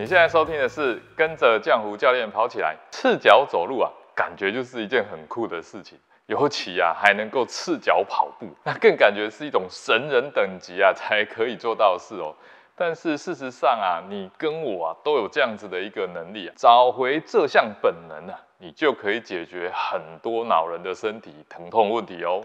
你现在收听的是跟着江湖教练跑起来，赤脚走路啊，感觉就是一件很酷的事情。尤其啊，还能够赤脚跑步，那更感觉是一种神人等级啊才可以做到的事哦。但是事实上啊，你跟我啊都有这样子的一个能力啊，找回这项本能啊，你就可以解决很多老人的身体疼痛问题哦。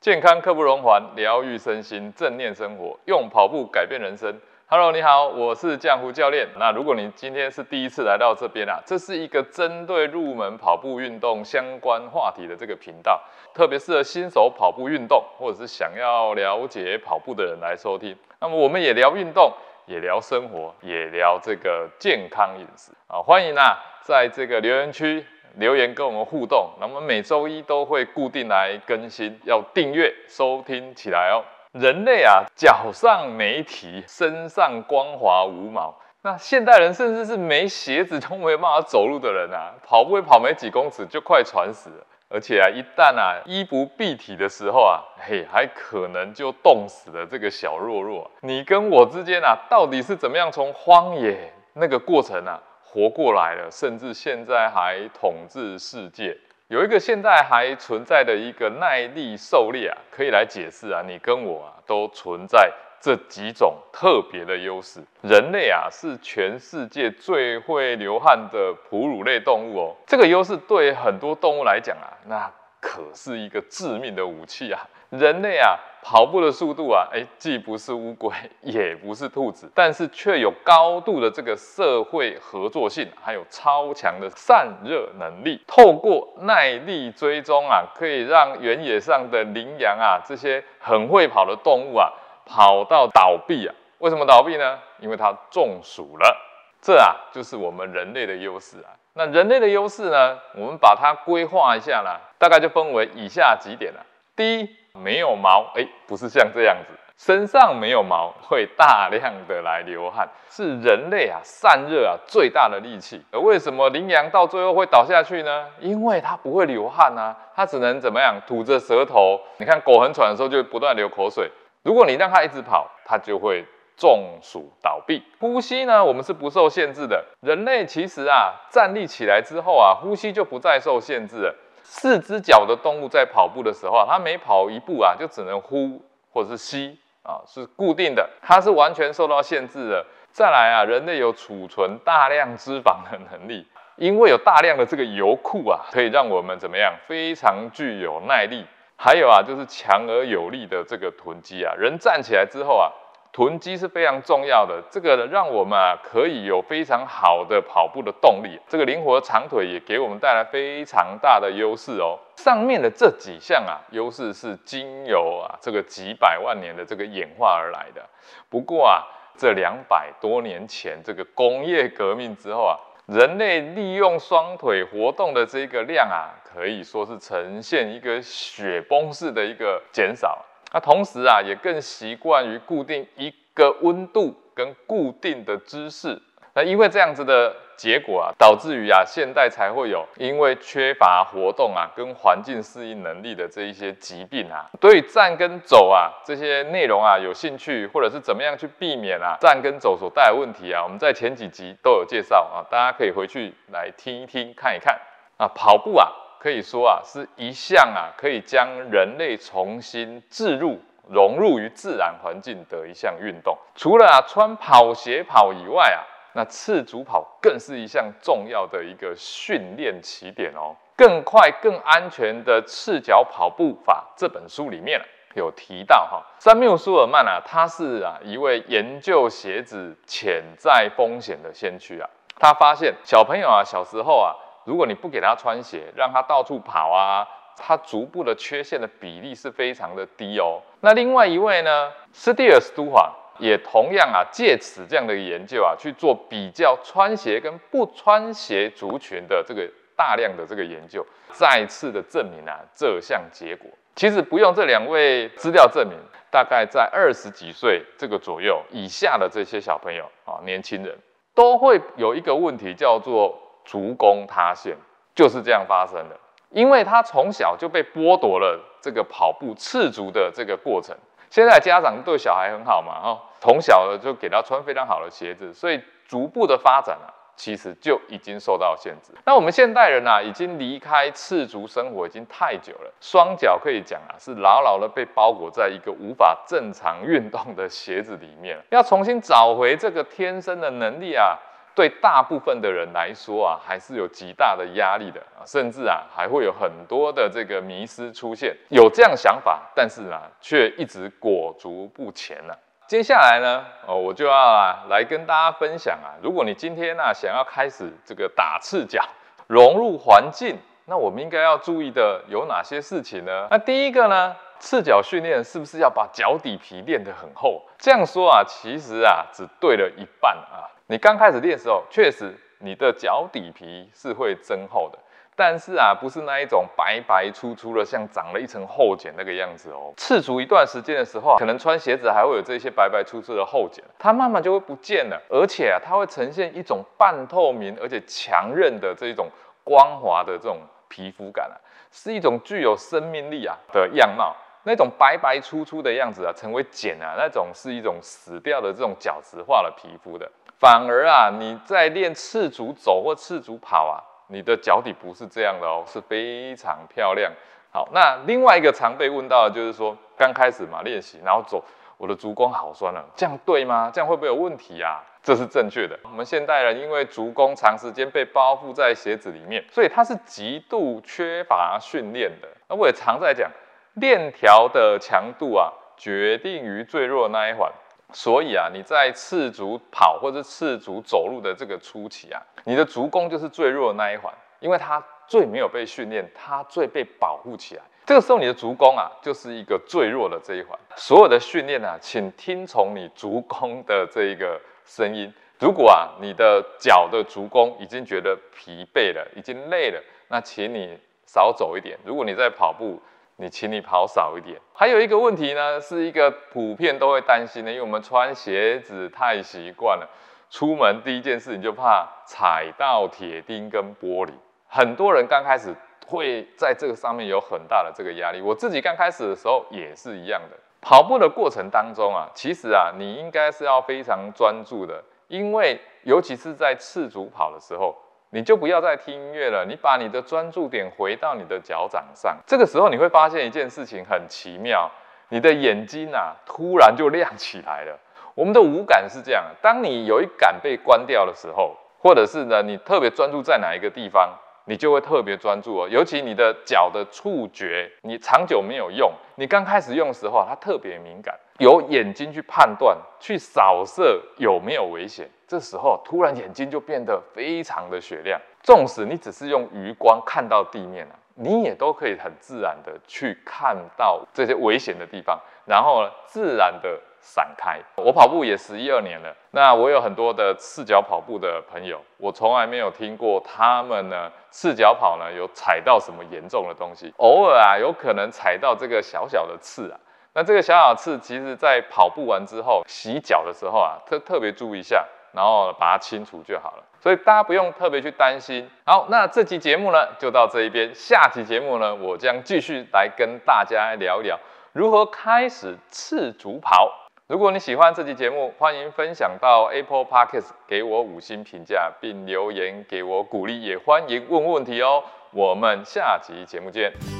健康刻不容缓，疗愈身心，正念生活，用跑步改变人生。Hello，你好，我是江湖教练。那如果你今天是第一次来到这边啊，这是一个针对入门跑步运动相关话题的这个频道，特别适合新手跑步运动或者是想要了解跑步的人来收听。那么我们也聊运动，也聊生活，也聊这个健康饮食啊。欢迎啊，在这个留言区留言跟我们互动。那么每周一都会固定来更新，要订阅收听起来哦。人类啊，脚上没蹄，身上光滑无毛。那现代人甚至是没鞋子都没有办法走路的人啊，跑步会跑没几公尺就快喘死了。而且啊，一旦啊衣不蔽体的时候啊，嘿，还可能就冻死了这个小弱弱。你跟我之间啊，到底是怎么样从荒野那个过程啊活过来了，甚至现在还统治世界？有一个现在还存在的一个耐力狩猎啊，可以来解释啊，你跟我啊都存在这几种特别的优势。人类啊是全世界最会流汗的哺乳类动物哦，这个优势对很多动物来讲啊，那可是一个致命的武器啊。人类啊，跑步的速度啊，哎，既不是乌龟，也不是兔子，但是却有高度的这个社会合作性，还有超强的散热能力。透过耐力追踪啊，可以让原野上的羚羊啊，这些很会跑的动物啊，跑到倒闭啊。为什么倒闭呢？因为它中暑了。这啊，就是我们人类的优势啊。那人类的优势呢，我们把它规划一下啦，大概就分为以下几点了。第一。没有毛，哎，不是像这样子，身上没有毛会大量的来流汗，是人类啊散热啊最大的利器。而为什么羚羊到最后会倒下去呢？因为它不会流汗啊，它只能怎么样吐着舌头。你看狗很喘的时候就不断流口水，如果你让它一直跑，它就会中暑倒闭。呼吸呢，我们是不受限制的。人类其实啊站立起来之后啊，呼吸就不再受限制了。四只脚的动物在跑步的时候，它每跑一步啊，就只能呼或者是吸啊，是固定的，它是完全受到限制的。再来啊，人类有储存大量脂肪的能力，因为有大量的这个油库啊，可以让我们怎么样，非常具有耐力。还有啊，就是强而有力的这个臀肌啊，人站起来之后啊。臀肌是非常重要的，这个让我们啊可以有非常好的跑步的动力。这个灵活的长腿也给我们带来非常大的优势哦。上面的这几项啊，优势是经由啊这个几百万年的这个演化而来的。不过啊，这两百多年前这个工业革命之后啊，人类利用双腿活动的这个量啊，可以说是呈现一个雪崩式的一个减少。那同时啊，也更习惯于固定一个温度跟固定的姿势。那因为这样子的结果啊，导致于啊，现代才会有因为缺乏活动啊，跟环境适应能力的这一些疾病啊。对站跟走啊这些内容啊有兴趣，或者是怎么样去避免啊站跟走所带来问题啊，我们在前几集都有介绍啊，大家可以回去来听一听看一看啊，跑步啊。可以说啊，是一项啊，可以将人类重新置入、融入于自然环境的一项运动。除了啊穿跑鞋跑以外啊，那赤足跑更是一项重要的一个训练起点哦。更快、更安全的赤脚跑步法这本书里面有提到哈，山缪舒尔曼啊，他是啊一位研究鞋子潜在风险的先驱啊。他发现小朋友啊小时候啊。如果你不给他穿鞋，让他到处跑啊，他足部的缺陷的比例是非常的低哦。那另外一位呢，斯蒂尔斯都华也同样啊，借此这样的研究啊，去做比较穿鞋跟不穿鞋族群的这个大量的这个研究，再次的证明啊这项结果。其实不用这两位资料证明，大概在二十几岁这个左右以下的这些小朋友啊，年轻人都会有一个问题叫做。足弓塌陷就是这样发生的，因为他从小就被剥夺了这个跑步赤足的这个过程。现在家长对小孩很好嘛，哈，从小呢就给他穿非常好的鞋子，所以逐步的发展啊。其实就已经受到限制。那我们现代人啊，已经离开赤足生活已经太久了，双脚可以讲啊，是牢牢的被包裹在一个无法正常运动的鞋子里面。要重新找回这个天生的能力啊，对大部分的人来说啊，还是有极大的压力的啊，甚至啊，还会有很多的这个迷失出现。有这样想法，但是啊，却一直裹足不前呢。接下来呢，哦，我就要啊来跟大家分享啊，如果你今天呢想要开始这个打赤脚，融入环境，那我们应该要注意的有哪些事情呢？那第一个呢，赤脚训练是不是要把脚底皮练得很厚？这样说啊，其实啊只对了一半啊。你刚开始练的时候，确实你的脚底皮是会增厚的。但是啊，不是那一种白白粗粗的，像长了一层厚茧那个样子哦。赤足一段时间的时候，可能穿鞋子还会有这些白白粗粗的厚茧，它慢慢就会不见了。而且啊，它会呈现一种半透明而且强韧的这一种光滑的这种皮肤感啊，是一种具有生命力啊的样貌。那种白白粗粗的样子啊，成为茧啊，那种是一种死掉的这种角质化的皮肤的。反而啊，你在练赤足走或赤足跑啊。你的脚底不是这样的哦，是非常漂亮。好，那另外一个常被问到的就是说，刚开始嘛练习，然后走，我的足弓好酸了，这样对吗？这样会不会有问题啊？这是正确的。我们现代人因为足弓长时间被包覆在鞋子里面，所以它是极度缺乏训练的。那我也常在讲，链条的强度啊，决定于最弱的那一环。所以啊，你在赤足跑或者赤足走路的这个初期啊，你的足弓就是最弱的那一环，因为它最没有被训练，它最被保护起来。这个时候你的足弓啊，就是一个最弱的这一环。所有的训练啊，请听从你足弓的这一个声音。如果啊，你的脚的足弓已经觉得疲惫了，已经累了，那请你少走一点。如果你在跑步，你请你跑少一点。还有一个问题呢，是一个普遍都会担心的，因为我们穿鞋子太习惯了，出门第一件事你就怕踩到铁钉跟玻璃。很多人刚开始会在这个上面有很大的这个压力。我自己刚开始的时候也是一样的。跑步的过程当中啊，其实啊，你应该是要非常专注的，因为尤其是在赤足跑的时候。你就不要再听音乐了，你把你的专注点回到你的脚掌上。这个时候你会发现一件事情很奇妙，你的眼睛啊突然就亮起来了。我们的五感是这样，当你有一感被关掉的时候，或者是呢你特别专注在哪一个地方，你就会特别专注哦。尤其你的脚的触觉，你长久没有用，你刚开始用的时候它特别敏感，由眼睛去判断、去扫射有没有危险。这时候突然眼睛就变得非常的雪亮，纵使你只是用余光看到地面啊，你也都可以很自然的去看到这些危险的地方，然后呢，自然的闪开。我跑步也十一二年了，那我有很多的赤脚跑步的朋友，我从来没有听过他们呢赤脚跑呢有踩到什么严重的东西，偶尔啊有可能踩到这个小小的刺啊，那这个小小的刺其实在跑步完之后洗脚的时候啊，特特别注意一下。然后把它清除就好了，所以大家不用特别去担心。好，那这期节目呢就到这一边，下期节目呢我将继续来跟大家聊一聊如何开始赤足跑。如果你喜欢这期节目，欢迎分享到 Apple Podcast 给我五星评价，并留言给我鼓励，也欢迎问问题哦。我们下期节目见。